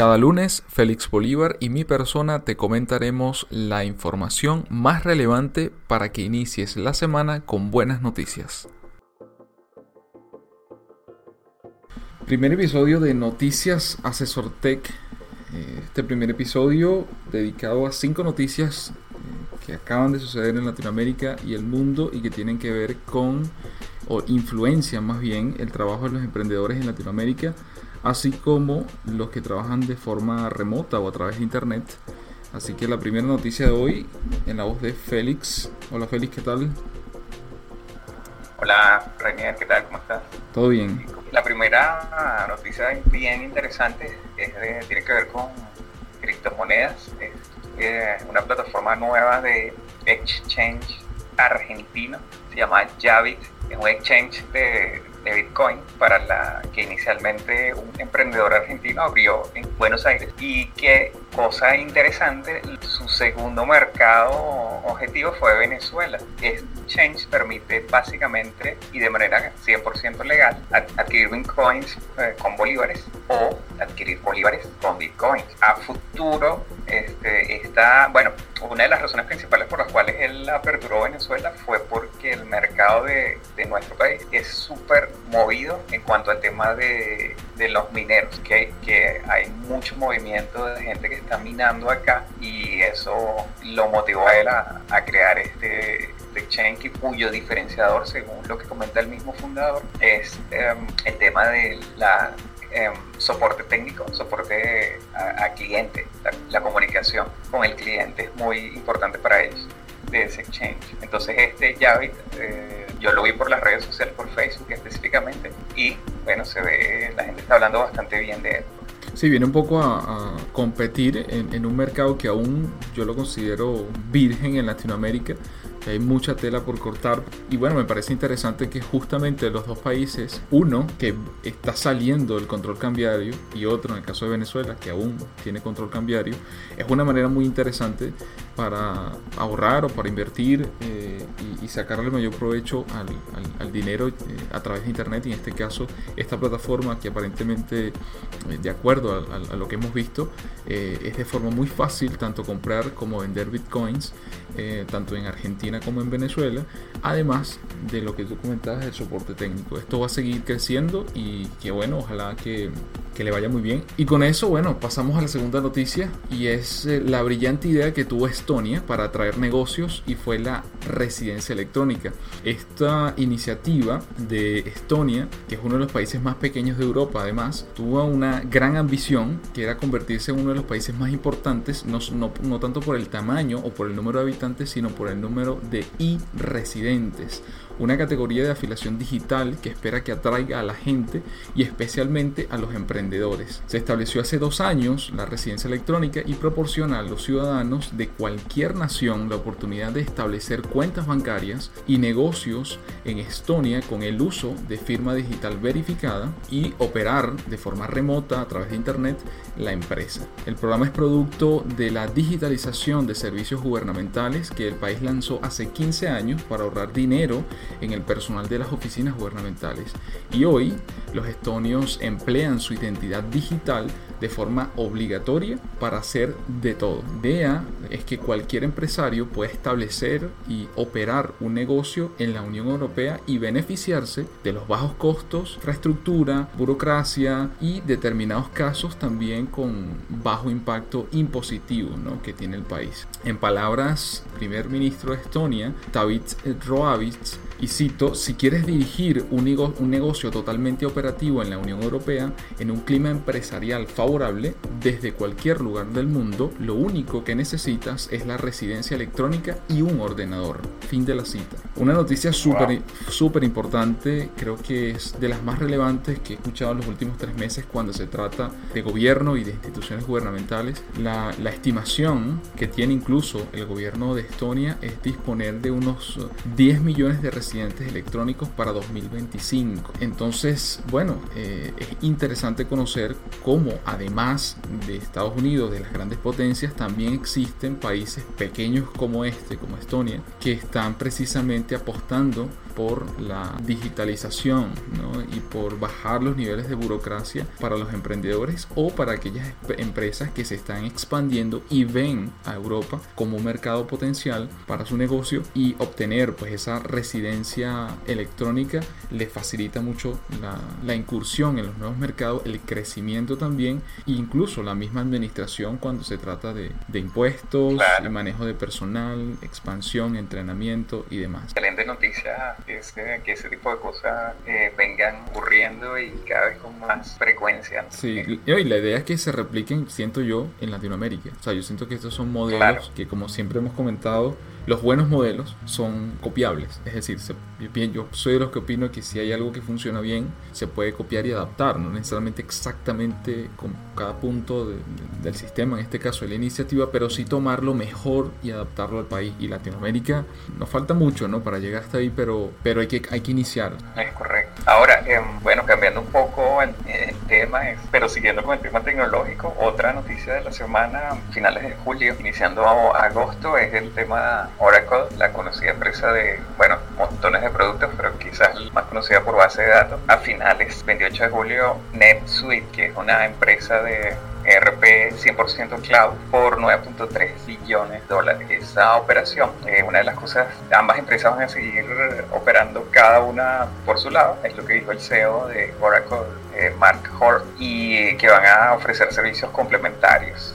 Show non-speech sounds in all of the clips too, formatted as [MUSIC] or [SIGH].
Cada lunes, Félix Bolívar y mi persona te comentaremos la información más relevante para que inicies la semana con buenas noticias. Primer episodio de Noticias Asesor Tech. Eh, este primer episodio dedicado a cinco noticias eh, que acaban de suceder en Latinoamérica y el mundo y que tienen que ver con, o influencian más bien, el trabajo de los emprendedores en Latinoamérica así como los que trabajan de forma remota o a través de internet. Así que la primera noticia de hoy en la voz de Félix. Hola Félix, ¿qué tal? Hola Reinier, ¿qué tal? ¿Cómo estás? Todo bien. La primera noticia bien interesante es tiene que ver con criptomonedas. Es una plataforma nueva de exchange argentino, se llama Javit, un exchange de Bitcoin para la que inicialmente un emprendedor argentino abrió en Buenos Aires y que cosa interesante, su segundo mercado objetivo fue Venezuela. Exchange permite básicamente y de manera 100% legal adquirir bitcoins eh, con bolívares o adquirir bolívares con bitcoins. A futuro este, está, bueno, una de las razones principales por las cuales él aperturó Venezuela fue porque el mercado de, de nuestro país es súper movido en cuanto al tema de, de los mineros, que, que, hay mucho movimiento de gente que está minando acá y eso lo motivó a él a, a crear este, este exchange cuyo diferenciador, según lo que comenta el mismo fundador, es em, el tema de la em, soporte técnico, soporte a, cliente, la, comunicación con el cliente es muy importante para ellos de ese exchange. Entonces este Javit, eh, yo lo vi por las redes sociales, por Facebook específicamente, y bueno, se ve, la gente está hablando bastante bien de él. Sí, viene un poco a, competir en, en, un mercado que aún yo lo considero virgen en Latinoamérica hay mucha tela por cortar. Y bueno, me parece interesante que justamente los dos países, uno que está saliendo del control cambiario y otro, en el caso de Venezuela, que aún tiene control cambiario, es una manera muy interesante para ahorrar o para invertir eh, y, sacarle el mayor provecho al, dinero eh, a través de Internet. Y en este caso, esta plataforma que aparentemente, eh, de acuerdo a, lo que hemos visto, es de forma muy fácil tanto comprar como vender bitcoins, tanto en Argentina como en Venezuela, además de lo que tú comentabas, el soporte técnico. Esto va a seguir creciendo y que bueno, ojalá que, que le vaya muy bien. Y con eso, bueno, pasamos a la segunda noticia y es eh, la brillante idea que tuvo Estonia para atraer negocios y fue la residencia electrónica. Esta iniciativa de Estonia, que es uno de los países más pequeños de Europa además, tuvo una gran ambición que era convertirse en uno de los países más importantes, no, no, no tanto por el tamaño o por el número de habitantes, sino por el número de e-residentes, una categoría de afiliación digital que espera que atraiga a la gente y especialmente a los emprendedores. Se estableció hace dos años la residencia electrónica y proporciona a los ciudadanos de cualquier nación la oportunidad de establecer cuentas bancarias y negocios en Estonia con el uso de firma digital verificada y operar de forma remota a través de Internet la empresa. El programa es producto de la digitalización de servicios gubernamentales que el país lanzó hace 15 años para ahorrar dinero en el personal de las oficinas gubernamentales. Y hoy los estonios emplean su identidad digital de forma obligatoria para hacer de todo. Idea es que cualquier empresario puede establecer y operar un negocio en la Unión Europea y beneficiarse de los bajos costos, infraestructura, burocracia y determinados casos también con bajo impacto impositivo ¿no? que tiene el país. En palabras primer ministro de Estonia, David Roavits, y cito, si quieres dirigir un negocio totalmente operativo en la Unión Europea en un clima empresarial favorable, favorable desde cualquier lugar del mundo. Lo único que necesitas es la residencia electrónica y un ordenador. Fin de la cita. Una noticia súper súper importante, creo que es de las más relevantes que he escuchado en los últimos tres meses cuando se trata de gobierno y de instituciones gubernamentales. La, la estimación que tiene incluso el gobierno de Estonia es disponer de unos 10 millones de residentes electrónicos para 2025. Entonces, bueno, eh, es interesante conocer cómo además de Estados Unidos, de las grandes potencias, también existen países pequeños como este, como Estonia, que están precisamente apostando por la digitalización y por bajar los niveles de burocracia para los emprendedores o para aquellas empresas que se están expandiendo y ven a Europa como un mercado potencial para su negocio y obtener pues esa residencia electrónica les facilita mucho la, incursión en los nuevos mercados, el crecimiento también incluso la misma administración cuando se trata de, impuestos, el manejo de personal, expansión, entrenamiento y demás. Excelente noticia que, que ese tipo de cosas eh, vengan ocurriendo y cada vez con más frecuencia. Sí, y la idea es que se repliquen, siento yo, en Latinoamérica. O sea, yo siento que estos son modelos que, como siempre hemos comentado, los buenos modelos son copiables. Es decir, yo soy de los que opino que si hay algo que funciona bien, se puede copiar y adaptar, no necesariamente exactamente con cada punto del sistema, en este caso de la iniciativa, pero sí tomarlo mejor y adaptarlo al país. Y Latinoamérica nos falta mucho ¿no? para llegar hasta ahí, pero, pero hay, que, hay que iniciar. Es correcto. Ahora, em, bueno, cambiando un poco el, tema, pero siguiendo con el tema tecnológico, otra noticia de la semana, finales de julio, iniciando agosto, es el tema Oracle, la conocida empresa de, bueno, montones de productos, pero quizás más conocida por base de datos. A finales, 28 de julio, NetSuite, que es una empresa de RP 100% cloud por 9.3 billones de dólares. Esa operación, eh, una de las cosas, ambas empresas van a seguir operando cada una por su lado, es lo que dijo el CEO de Oracle, eh, Mark Hort, y que van a ofrecer servicios complementarios.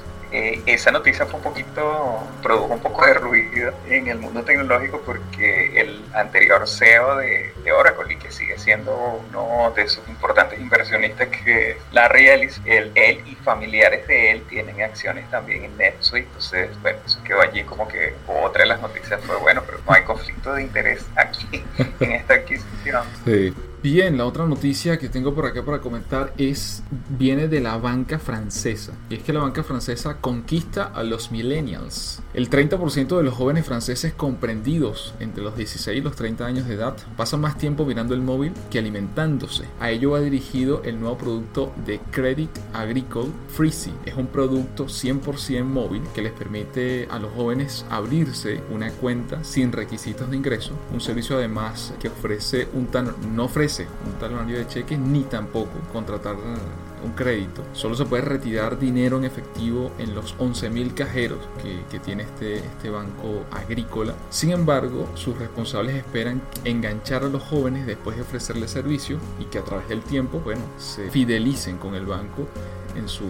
Esa noticia fue un poquito, produjo un poco de ruido en el mundo tecnológico porque el anterior CEO de, Oracle y que sigue siendo uno de sus importantes inversionistas que Larry Ellis, él, él y familiares de él tienen acciones también en NetSuite, entonces bueno, eso quedó allí como que otra de las noticias fue bueno, pero no hay conflicto de interés aquí en esta adquisición. Sí. Bien, la otra noticia que tengo por acá para comentar es viene de la banca francesa. Y es que la banca francesa conquista a los millennials. El 30% de los jóvenes franceses comprendidos entre los 16 y los 30 años de edad pasan más tiempo mirando el móvil que alimentándose. A ello va dirigido el nuevo producto de Credit Agricole Freezy. Es un producto 100% móvil que les permite a los jóvenes abrirse una cuenta sin requisitos de ingreso. Un servicio además que ofrece un tan no ofrece un talonario de cheques ni tampoco contratar un crédito. Solo se puede retirar dinero en efectivo en los 11.000 cajeros que, que, tiene este, este banco agrícola. Sin embargo, sus responsables esperan enganchar a los jóvenes después de ofrecerles servicio y que a través del tiempo, bueno, se fidelicen con el banco en su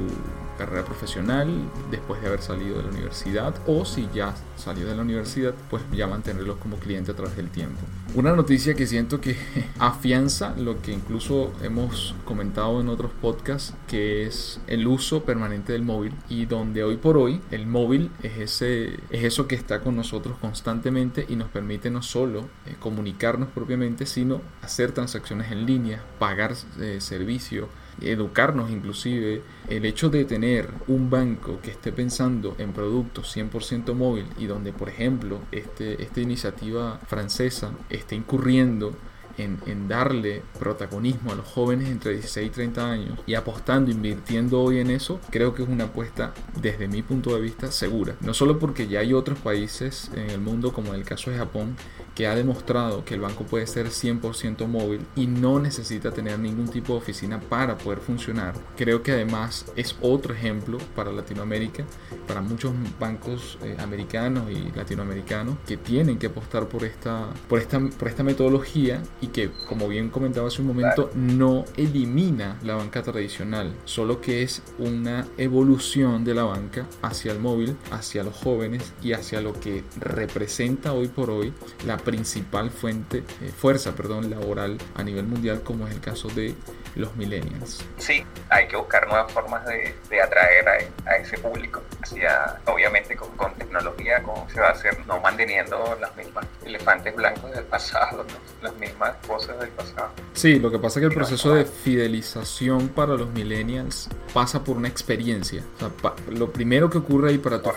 carrera profesional después de haber salido de la universidad o si ya salió de la universidad pues ya mantenerlos como cliente a través del tiempo. Una noticia que siento que [LAUGHS] afianza lo que incluso hemos comentado en otros podcasts que es el uso permanente del móvil y donde hoy por hoy el móvil es, ese, es eso que está con nosotros constantemente y nos permite no solo eh, comunicarnos propiamente sino hacer transacciones en línea, pagar eh, servicios, educarnos inclusive, el hecho de tener un banco que esté pensando en productos 100% móvil y donde por ejemplo este, esta iniciativa francesa esté incurriendo en, en, darle protagonismo a los jóvenes entre 16 y 30 años y apostando, invirtiendo hoy en eso, creo que es una apuesta desde mi punto de vista segura. No solo porque ya hay otros países en el mundo, como en el caso de Japón, que ha demostrado que el banco puede ser 100% móvil y no necesita tener ningún tipo de oficina para poder funcionar. Creo que además es otro ejemplo para Latinoamérica, para muchos bancos eh, americanos y latinoamericanos que tienen que apostar por esta, por esta, por esta metodología y que, como bien comentaba hace un momento, no elimina la banca tradicional, solo que es una evolución de la banca hacia el móvil, hacia los jóvenes y hacia lo que representa hoy por hoy la principal fuente, eh, fuerza perdón, laboral a nivel mundial, como es el caso de los millennials. Sí, hay que buscar nuevas formas de, de atraer a, a, ese público, hacia, obviamente con, con, tecnología, como se va a hacer, no manteniendo las mismas elefantes blancos del pasado, ¿no? las mismas cosas del pasado. Sí, lo que pasa es que el proceso de fidelización para los millennials pasa por una experiencia. O sea, pa, lo primero que ocurre ahí para tu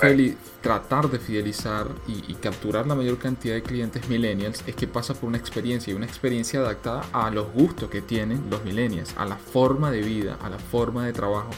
tratar de fidelizar y, y capturar la mayor cantidad de clientes millennials es que pasa por una experiencia y una experiencia adaptada a los gustos que tienen los millennials, a la forma de vida, a la forma de trabajo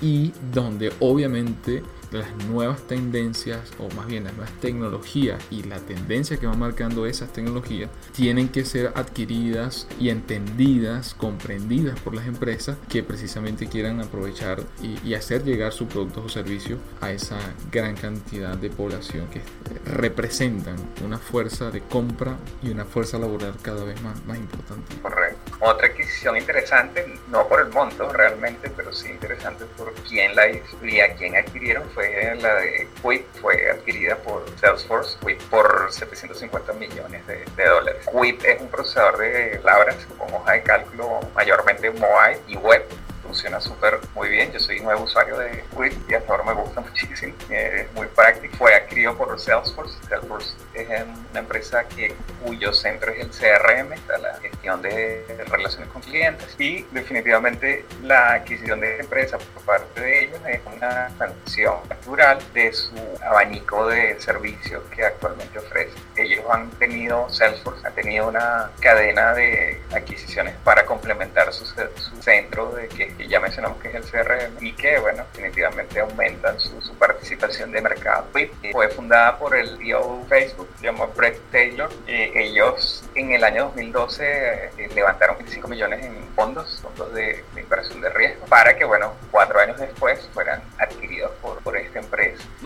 y donde obviamente las nuevas tendencias, o más bien las nuevas tecnologías y la tendencia que va marcando esas tecnologías, tienen que ser adquiridas y entendidas, comprendidas por las empresas que precisamente quieran aprovechar y, y hacer llegar sus productos o servicios a esa gran cantidad de población que representan una fuerza de compra y una fuerza laboral cada vez más, más importante. Correcto. Otra adquisición interesante, no por el monto realmente, pero sí interesante por quién la hizo y a quién adquirieron fue la de Quip, fue adquirida por Salesforce, Quip por 750 millones de, dólares. Quip es un procesador de palabras con hoja de cálculo mayormente mobile y web funciona súper muy bien. Yo soy nuevo usuario de Quip y hasta ahora me gusta [LAUGHS] muchísimo. Es muy práctico. Fue adquirido por Salesforce. Salesforce es una empresa que, cuyo centro es el CRM, la de relaciones con clientes. Y definitivamente la adquisición de empresa por parte de ellos es una expansión natural de su abanico de servicios que actualmente ofrece. Ellos han tenido, Salesforce ha tenido una cadena de adquisiciones para complementar su, su centro de que ya mencionamos que es el CRM y que, bueno, definitivamente aumentan su, participación de mercado. Fue fundada por el CEO de Facebook, se llama Brett Taylor. y ellos en el año 2012 eh, levantaron 25 millones en fondos, fondos de, inversión de riesgo, para que, bueno, cuatro años después fueran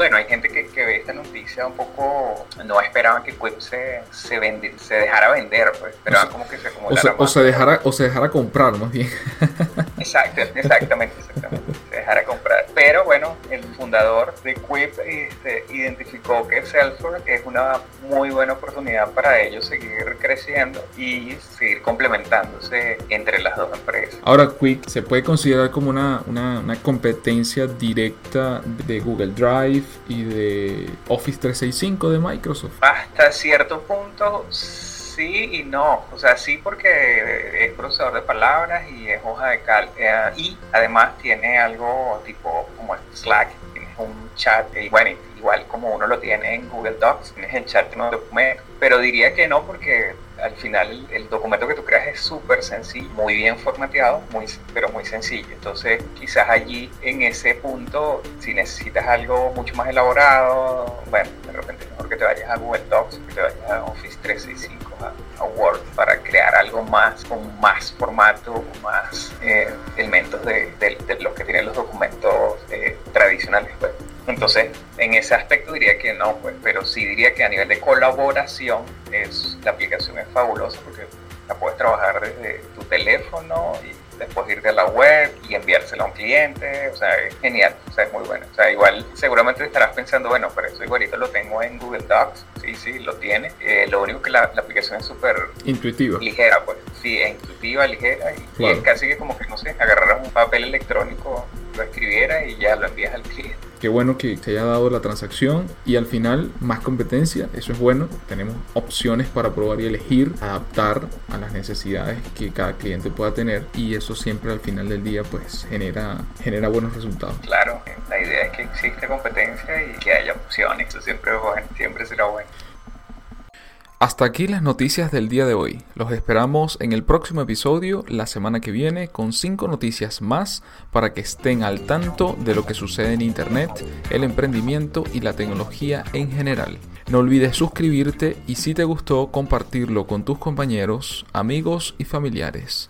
Bueno, hay gente que, que ve esta noticia un poco, no esperaban que Quip se, se, vendi, se dejara vender, pues esperaban o sea, como que se acumulara o se, o se dejara O se dejara comprar, más bien. Exacto, exactamente, fundador de Quip este, identificó que Salesforce es una muy buena oportunidad para ellos seguir creciendo y seguir complementándose entre las dos empresas. Ahora, Quip se puede considerar como una, una, una competencia directa de Google Drive y de Office 365 de Microsoft. Hasta cierto punto sí y no. O sea, sí porque es procesador de palabras y es hoja de cal. Eh, y además tiene algo tipo como Slack, chat. Y bueno, igual como uno lo tiene en Google Docs, tienes el chat en un documento. Pero diría que no porque al final el, documento que tú creas es súper sencillo, muy bien formateado, muy, pero muy sencillo. Entonces quizás allí en ese punto, si necesitas algo mucho más elaborado, bueno, de repente mejor que te vayas a Google Docs, que te vayas a Office 365, a, a Word, para crear algo más, con más formato, con más eh, elementos de, de, de, Entonces, en ese aspecto diría que no, pues, pero sí diría que a nivel de colaboración es, la aplicación es fabulosa porque la puedes trabajar desde tu teléfono y después irte a la web y enviársela a un cliente, o sea, es genial, o sea, es muy bueno. O sea, igual seguramente estarás pensando, bueno, pero eso igualito lo tengo en Google Docs, sí, sí, lo tiene. Eh, lo único que la, la aplicación es súper intuitiva. Ligera, pues, sí, es intuitiva, ligera, y, claro. y, es casi que como que, no sé, agarraras un papel electrónico, lo escribieras y ya lo envías al cliente. Qué bueno que se haya dado la transacción y al final más competencia, eso es bueno. Tenemos opciones para probar y elegir, adaptar a las necesidades que cada cliente pueda tener y eso siempre al final del día pues genera, genera buenos resultados. Claro, la idea es que existe competencia y que haya opciones, eso siempre siempre será bueno. Hasta aquí las noticias del día de hoy. Los esperamos en el próximo episodio la semana que viene con 5 noticias más para que estén al tanto de lo que sucede en Internet, el emprendimiento y la tecnología en general. No olvides suscribirte y si te gustó compartirlo con tus compañeros, amigos y familiares.